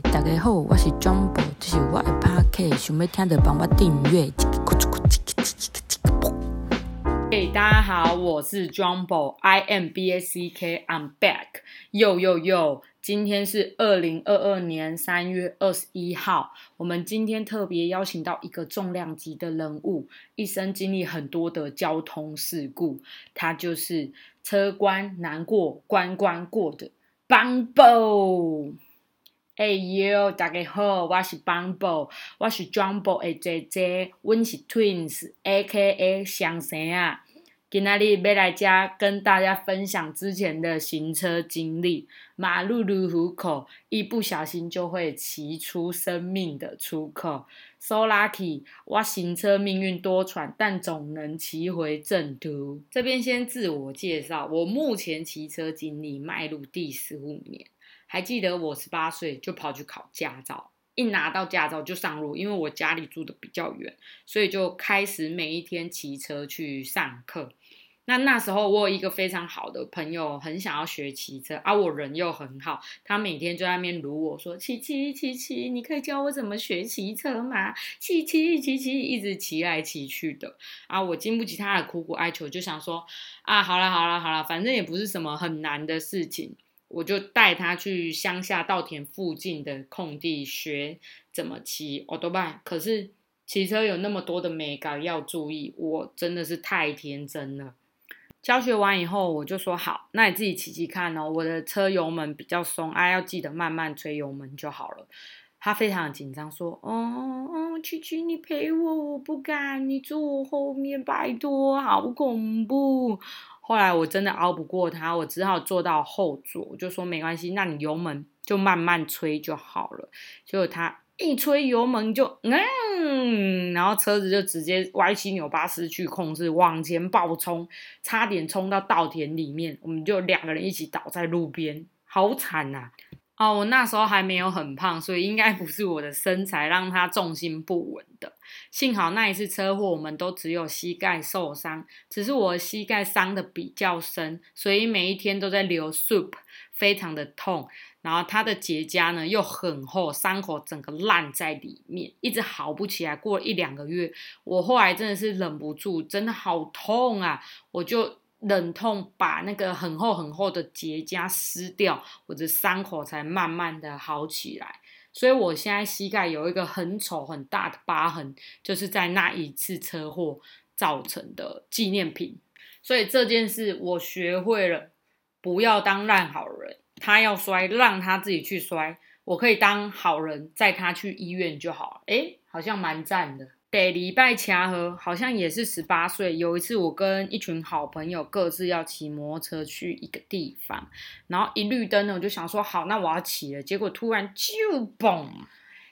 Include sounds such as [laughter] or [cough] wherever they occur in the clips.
大家好，我是 Jumbo，这是我的 Podcast，想要听的帮我订阅。嘿，大家好，我是 Jumbo，I M B A C K，I'm back。Yo yo yo，今天是二零二二年三月二十一号，我们今天特别邀请到一个重量级的人物，一生经历很多的交通事故，他就是车关难过关关过的 Bumbo。哎呦，大家好，我是 Bumbo，我是 Jumbo 的姐姐，阮是 Twins，A.K.A 相生啊。今仔日要来家跟大家分享之前的行车经历。马路如虎口，一不小心就会骑出生命的出口。So lucky，我行车命运多舛，但总能骑回正途。这边先自我介绍，我目前骑车经历迈入第十五年。还记得我十八岁就跑去考驾照。一拿到驾照就上路，因为我家里住的比较远，所以就开始每一天骑车去上课。那那时候我有一个非常好的朋友，很想要学骑车，而我人又很好，他每天就在那边撸我说：“骑骑骑骑，你可以教我怎么学骑车吗？骑骑骑骑，一直骑来骑去的。”啊，我经不起他的苦苦哀求，就想说：“啊，好了好了好了，反正也不是什么很难的事情。”我就带他去乡下稻田附近的空地学怎么骑奥多拜。可是骑车有那么多的美感要注意，我真的是太天真了。教学完以后，我就说好，那你自己骑骑看哦。我的车油门比较松，啊，要记得慢慢吹油门就好了。他非常紧张，说：“哦哦，琪琪，你陪我，我不敢，你坐我后面，拜托，好恐怖。”后来我真的熬不过他，我只好坐到后座，我就说没关系，那你油门就慢慢吹就好了。结果他一吹油门就嗯，然后车子就直接歪七扭八，失去控制，往前暴冲，差点冲到稻田里面，我们就两个人一起倒在路边，好惨呐！哦，我那时候还没有很胖，所以应该不是我的身材让他重心不稳的。幸好那一次车祸，我们都只有膝盖受伤，只是我膝盖伤的比较深，所以每一天都在流 soup，非常的痛。然后它的结痂呢又很厚，伤口整个烂在里面，一直好不起来。过了一两个月，我后来真的是忍不住，真的好痛啊，我就。忍痛把那个很厚很厚的结痂撕掉，我的伤口才慢慢的好起来。所以我现在膝盖有一个很丑很大的疤痕，就是在那一次车祸造成的纪念品。所以这件事我学会了，不要当烂好人。他要摔，让他自己去摔，我可以当好人，载他去医院就好。诶，好像蛮赞的。北礼拜掐河，好像也是十八岁。有一次，我跟一群好朋友各自要骑摩托车去一个地方，然后一绿灯呢，我就想说好，那我要骑了。结果突然就嘣，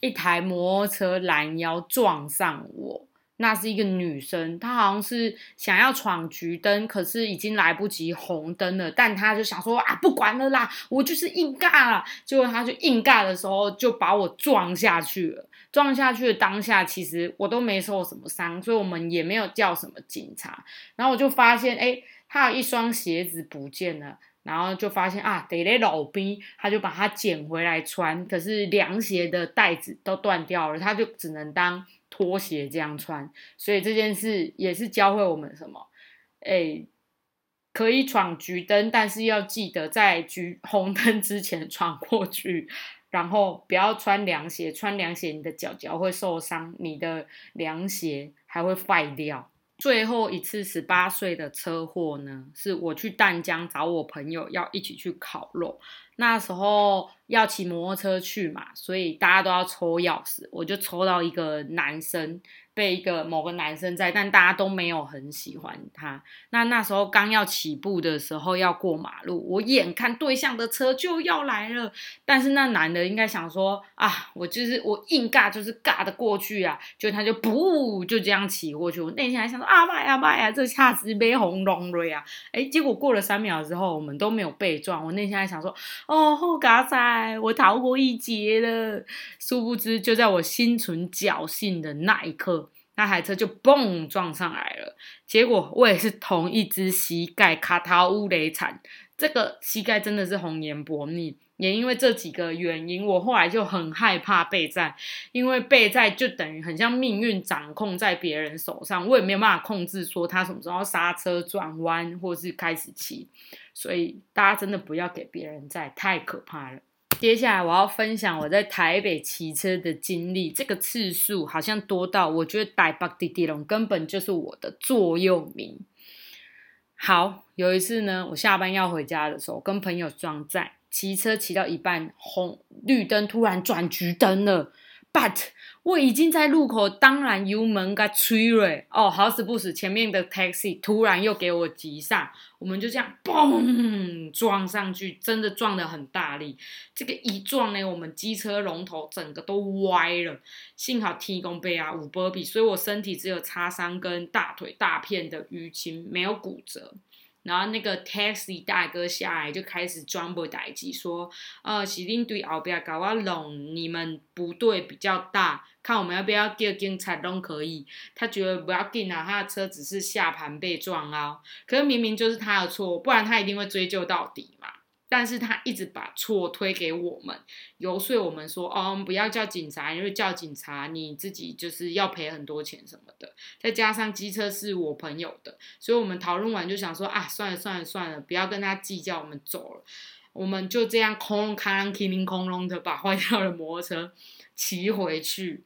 一台摩托车拦腰撞上我。那是一个女生，她好像是想要闯橘灯，可是已经来不及红灯了。但她就想说啊，不管了啦，我就是硬尬了。结果她就硬尬的时候，就把我撞下去了。撞下去的当下，其实我都没受什么伤，所以我们也没有叫什么警察。然后我就发现，哎，她有一双鞋子不见了。然后就发现啊，得嘞老兵，他就把它捡回来穿，可是凉鞋的带子都断掉了，他就只能当。拖鞋这样穿，所以这件事也是教会我们什么？哎，可以闯橘灯，但是要记得在橘红灯之前闯过去，然后不要穿凉鞋，穿凉鞋你的脚脚会受伤，你的凉鞋还会坏掉。最后一次十八岁的车祸呢，是我去淡江找我朋友要一起去烤肉，那时候。要骑摩托车去嘛，所以大家都要抽钥匙，我就抽到一个男生。被一个某个男生在，但大家都没有很喜欢他。那那时候刚要起步的时候要过马路，我眼看对向的车就要来了，但是那男的应该想说啊，我就是我硬尬，就是尬的过去啊，就他就不就这样骑过去。我内心还想说啊妈呀妈呀，这下子被红龙了呀！哎，结果过了三秒之后，我们都没有被撞。我内心还想说哦，后嘎仔，我逃过一劫了。殊不知，就在我心存侥幸的那一刻。那台车就嘣撞上来了，结果我也是同一只膝盖卡塔乌雷惨，这个膝盖真的是红颜薄命。也因为这几个原因，我后来就很害怕备战，因为备战就等于很像命运掌控在别人手上，我也没有办法控制说他什么时候刹车、转弯或是开始骑，所以大家真的不要给别人载，太可怕了。接下来我要分享我在台北骑车的经历，这个次数好像多到我觉得台北滴滴龙根本就是我的座右铭。好，有一次呢，我下班要回家的时候，跟朋友撞载。骑车骑到一半，红绿灯突然转橘灯了，but 我已经在路口，当然油门该吹了。哦，好死不死，前面的 taxi 突然又给我急上，我们就这样嘣撞上去，真的撞得很大力。这个一撞呢，我们机车龙头整个都歪了，幸好 T 公背啊五波比，所以我身体只有擦伤跟大腿大片的淤青，没有骨折。然后那个 taxi 大哥下来就开始装不待机，说：“呃，是恁对后边搞我弄，你们不对比较大，看我们要不要叫警察都可以。”他觉得不要紧啊，他的车只是下盘被撞啊，可是明明就是他的错，不然他一定会追究到底嘛。但是他一直把错推给我们，游说我们说，哦，不要叫警察，因为叫警察你自己就是要赔很多钱什么的。再加上机车是我朋友的，所以我们讨论完就想说，啊，算了算了算了，不要跟他计较，我们走了。我们就这样空空空空空空的把坏掉的摩托车骑回去。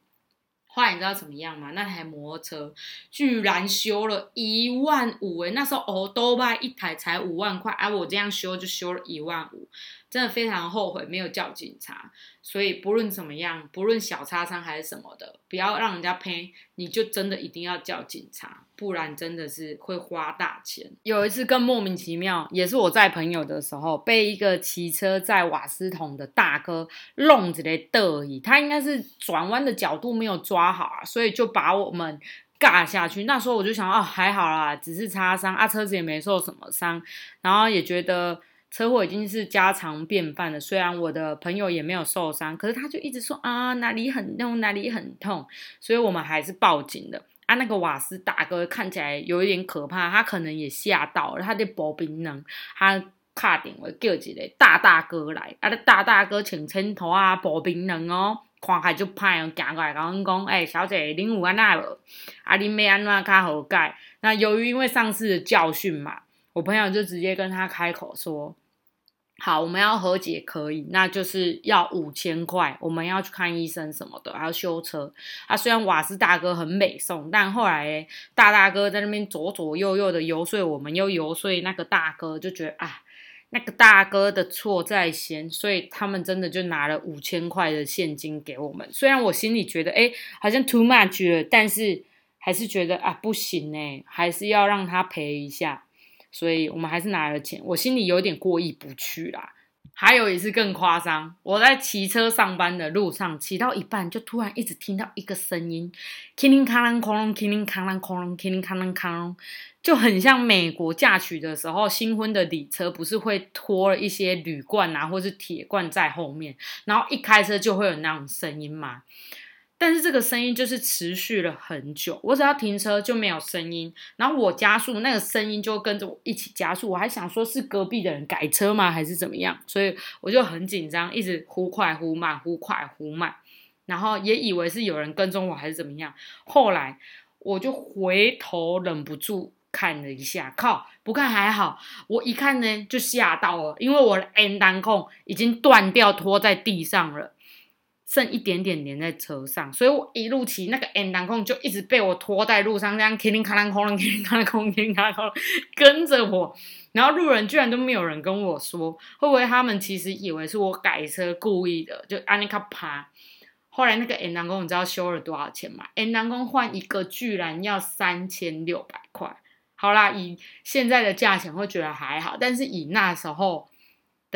后来你知道怎么样吗？那台摩托车居然修了一万五诶，那时候哦，都卖一台才五万块，而我这样修就修了一万五。真的非常后悔没有叫警察，所以不论怎么样，不论小擦伤还是什么的，不要让人家赔，你就真的一定要叫警察，不然真的是会花大钱。有一次更莫名其妙，也是我在朋友的时候，被一个骑车在瓦斯桶的大哥弄起来得意，他应该是转弯的角度没有抓好啊，所以就把我们尬下去。那时候我就想，哦，还好啦，只是擦伤啊，车子也没受什么伤，然后也觉得。车祸已经是家常便饭了，虽然我的朋友也没有受伤，可是他就一直说啊哪里很痛哪里很痛，所以我们还是报警的。啊，那个瓦斯大哥看起来有一点可怕，他可能也吓到了，他的保兵呢，他卡电话叫一个大大哥来，啊，那大大哥请青头啊，保兵人哦，看起来就歹哦，行过来跟阮讲，哎，小姐，您有安那无？啊，恁要安怎较好改？那由于因为上次的教训嘛。我朋友就直接跟他开口说：“好，我们要和解可以，那就是要五千块，我们要去看医生什么的，还要修车。啊，虽然瓦斯大哥很美送，但后来大大哥在那边左左右右的游说我们，又游说那个大哥，就觉得啊，那个大哥的错在先，所以他们真的就拿了五千块的现金给我们。虽然我心里觉得，哎，好像 too much 了，但是还是觉得啊，不行哎，还是要让他赔一下。”所以我们还是拿了钱，我心里有点过意不去啦。还有一次更夸张，我在骑车上班的路上，骑到一半就突然一直听到一个声音，叮铃哐啷哐啷，叮铃哐啷哐啷，叮铃哐啷哐啷，就很像美国嫁娶的时候，新婚的礼车不是会拖了一些铝罐啊，或是铁罐在后面，然后一开车就会有那种声音嘛。但是这个声音就是持续了很久，我只要停车就没有声音，然后我加速，那个声音就跟着我一起加速。我还想说是隔壁的人改车吗，还是怎么样？所以我就很紧张，一直忽快忽慢，忽快忽慢，然后也以为是有人跟踪我还是怎么样。后来我就回头忍不住看了一下，靠，不看还好，我一看呢就吓到了，因为我的 N 单控已经断掉，拖在地上了。剩一点点粘在车上，所以我一路骑那个 N 档控就一直被我拖在路上，这样叮铃咔啷空啷，叮铃咔啷空，叮铃咔啷空，跟着我。然后路人居然都没有人跟我说，会不会他们其实以为是我改车故意的？就安尼卡爬。后来那个 N 档控你知道修了多少钱吗？N 档控换一个居然要三千六百块。好啦，以现在的价钱会觉得还好，但是以那时候。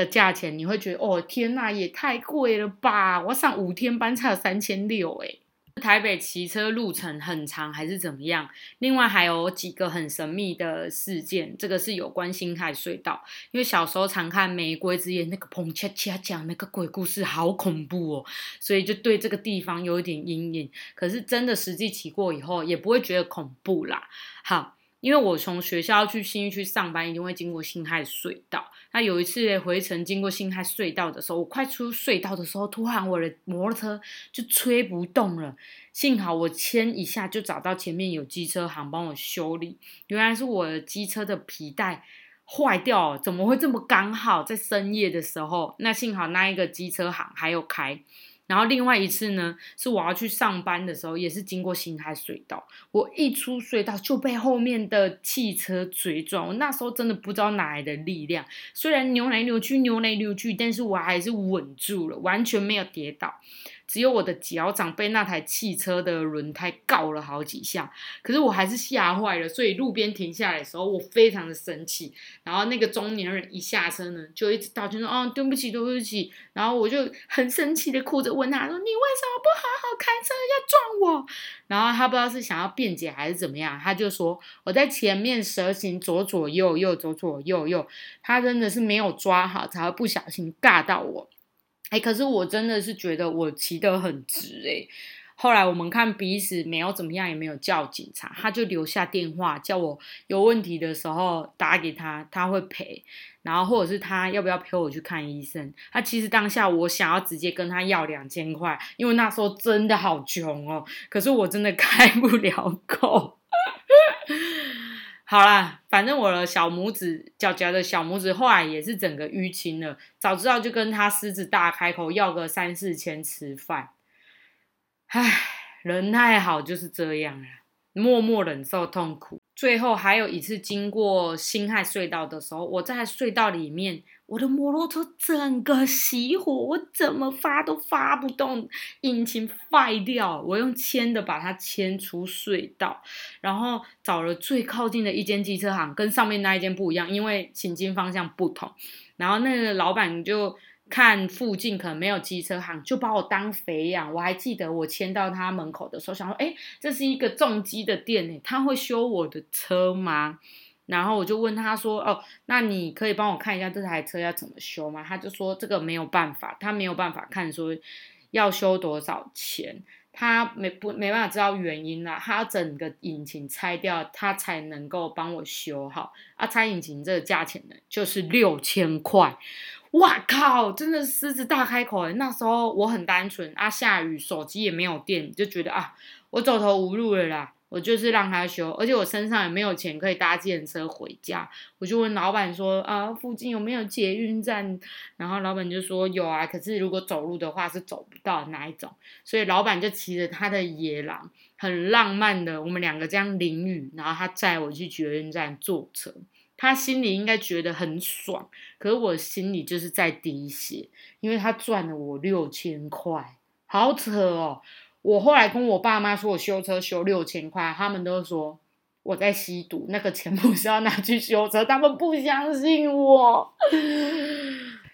的价钱你会觉得哦天呐也太贵了吧！我上五天班才有三千六诶。台北骑车路程很长还是怎么样？另外还有几个很神秘的事件，这个是有关新海隧道，因为小时候常看《玫瑰之夜》那个彭恰恰讲那个鬼故事，好恐怖哦，所以就对这个地方有一点阴影。可是真的实际骑过以后，也不会觉得恐怖啦。好。因为我从学校去新义区上班，一定会经过新海隧道。那有一次回程经过新海隧道的时候，我快出隧道的时候，突然我的摩托车就吹不动了。幸好我牵一下就找到前面有机车行帮我修理。原来是我的机车的皮带坏掉了，怎么会这么刚好在深夜的时候？那幸好那一个机车行还有开。然后另外一次呢，是我要去上班的时候，也是经过新海隧道。我一出隧道就被后面的汽车追撞，我那时候真的不知道哪来的力量，虽然扭来扭去，扭来扭去，但是我还是稳住了，完全没有跌倒。只有我的脚掌被那台汽车的轮胎告了好几下，可是我还是吓坏了，所以路边停下来的时候，我非常的生气。然后那个中年人一下车呢，就一直道歉说：“哦，对不起，对不起。”然后我就很生气的哭着问他说：“你为什么不好好开车，要撞我？”然后他不知道是想要辩解还是怎么样，他就说：“我在前面蛇行左左右右，左左右右，他真的是没有抓好，才会不小心尬到我。”哎，可是我真的是觉得我骑得很直哎。后来我们看彼此没有怎么样，也没有叫警察，他就留下电话叫我有问题的时候打给他，他会赔。然后或者是他要不要陪我去看医生？他其实当下我想要直接跟他要两千块，因为那时候真的好穷哦。可是我真的开不了口。好啦，反正我的小拇指、脚脚的小拇指后来也是整个淤青了。早知道就跟他狮子大开口要个三四千吃饭。唉，人太好就是这样啦，默默忍受痛苦。最后还有一次经过辛亥隧道的时候，我在隧道里面，我的摩托车整个熄火，我怎么发都发不动，引擎坏掉。我用牵的把它牵出隧道，然后找了最靠近的一间机车行，跟上面那一间不一样，因为行进方向不同。然后那个老板就。看附近可能没有机车行，就把我当肥养。我还记得我牵到他门口的时候，想说：“哎，这是一个重机的店呢，他会修我的车吗？”然后我就问他说：“哦，那你可以帮我看一下这台车要怎么修吗？”他就说：“这个没有办法，他没有办法看说要修多少钱，他没不没办法知道原因啦。他整个引擎拆掉，他才能够帮我修好。啊，拆引擎这个价钱呢，就是六千块。”哇靠！真的狮子大开口那时候我很单纯啊，下雨，手机也没有电，就觉得啊，我走投无路了啦。我就是让他修，而且我身上也没有钱可以搭自行车回家。我就问老板说啊，附近有没有捷运站？然后老板就说有啊，可是如果走路的话是走不到哪一种。所以老板就骑着他的野狼，很浪漫的，我们两个这样淋雨，然后他载我去捷运站坐车。他心里应该觉得很爽，可是我心里就是在滴血，因为他赚了我六千块，好扯哦！我后来跟我爸妈说我修车修六千块，他们都说我在吸毒，那个钱不是要拿去修车，他们不相信我。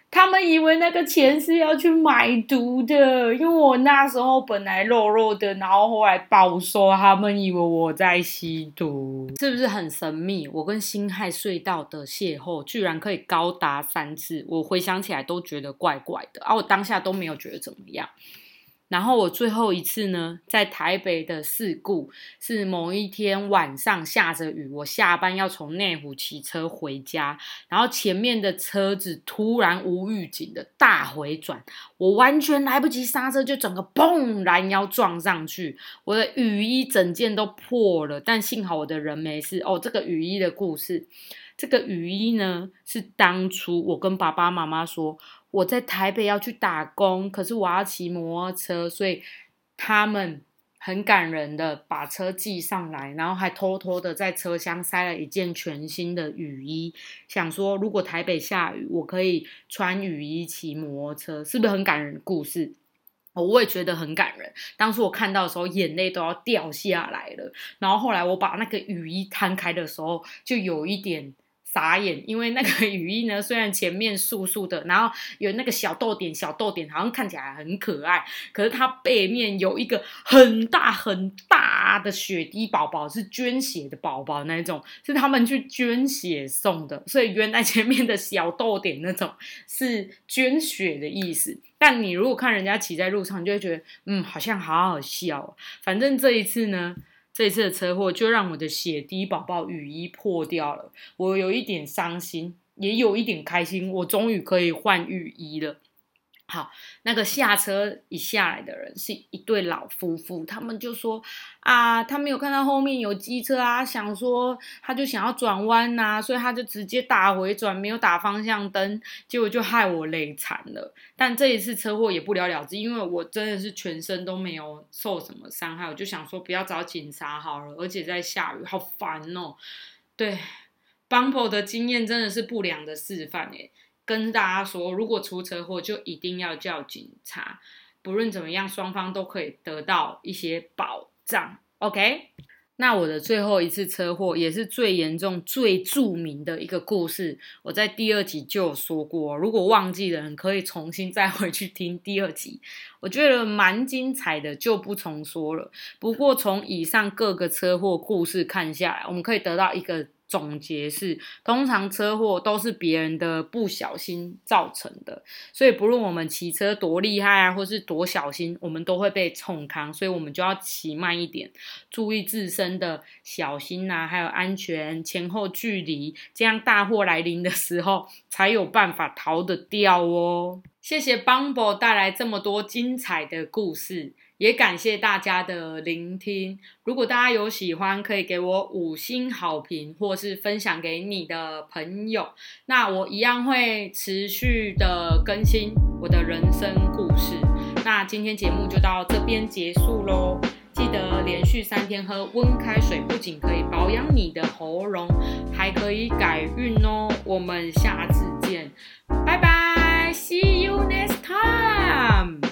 他们以为那个钱是要去买毒的，因为我那时候本来肉肉的，然后后来暴瘦，他们以为我在吸毒，是不是很神秘？我跟辛亥隧道的邂逅居然可以高达三次，我回想起来都觉得怪怪的，而我当下都没有觉得怎么样。然后我最后一次呢，在台北的事故是某一天晚上下着雨，我下班要从内湖骑车回家，然后前面的车子突然无预警的大回转，我完全来不及刹车，就整个砰拦腰撞上去，我的雨衣整件都破了，但幸好我的人没事。哦，这个雨衣的故事，这个雨衣呢是当初我跟爸爸妈妈说。我在台北要去打工，可是我要骑摩托车，所以他们很感人的把车寄上来，然后还偷偷的在车厢塞了一件全新的雨衣，想说如果台北下雨，我可以穿雨衣骑摩托车，是不是很感人故事？我也觉得很感人。当初我看到的时候，眼泪都要掉下来了。然后后来我把那个雨衣摊开的时候，就有一点。傻眼，因为那个 [laughs] 雨衣呢，虽然前面素素的，然后有那个小豆点，小豆点好像看起来很可爱，可是它背面有一个很大很大的雪滴宝宝，是捐血的宝宝那种，是他们去捐血送的，所以原来前面的小豆点那种是捐血的意思。但你如果看人家骑在路上，就会觉得，嗯，好像好好笑。反正这一次呢。这次的车祸就让我的血滴宝宝雨衣破掉了，我有一点伤心，也有一点开心，我终于可以换雨衣了。好，那个下车一下来的人是一对老夫妇，他们就说啊，他没有看到后面有机车啊，想说他就想要转弯呐，所以他就直接打回转，没有打方向灯，结果就害我累惨了。但这一次车祸也不了了之，因为我真的是全身都没有受什么伤害，我就想说不要找警察好了，而且在下雨，好烦哦。对，Bumpo 的经验真的是不良的示范诶。跟大家说，如果出车祸，就一定要叫警察。不论怎么样，双方都可以得到一些保障。OK，那我的最后一次车祸也是最严重、最著名的一个故事，我在第二集就有说过。如果忘记的人可以重新再回去听第二集，我觉得蛮精彩的，就不重说了。不过从以上各个车祸故事看下来，我们可以得到一个。总结是，通常车祸都是别人的不小心造成的，所以不论我们骑车多厉害啊，或是多小心，我们都会被冲康，所以我们就要骑慢一点，注意自身的小心呐，还有安全前后距离，这样大祸来临的时候才有办法逃得掉哦。谢谢 Bumble 带来这么多精彩的故事。也感谢大家的聆听。如果大家有喜欢，可以给我五星好评，或是分享给你的朋友。那我一样会持续的更新我的人生故事。那今天节目就到这边结束喽。记得连续三天喝温开水，不仅可以保养你的喉咙，还可以改运哦。我们下次见，拜拜，See you next time。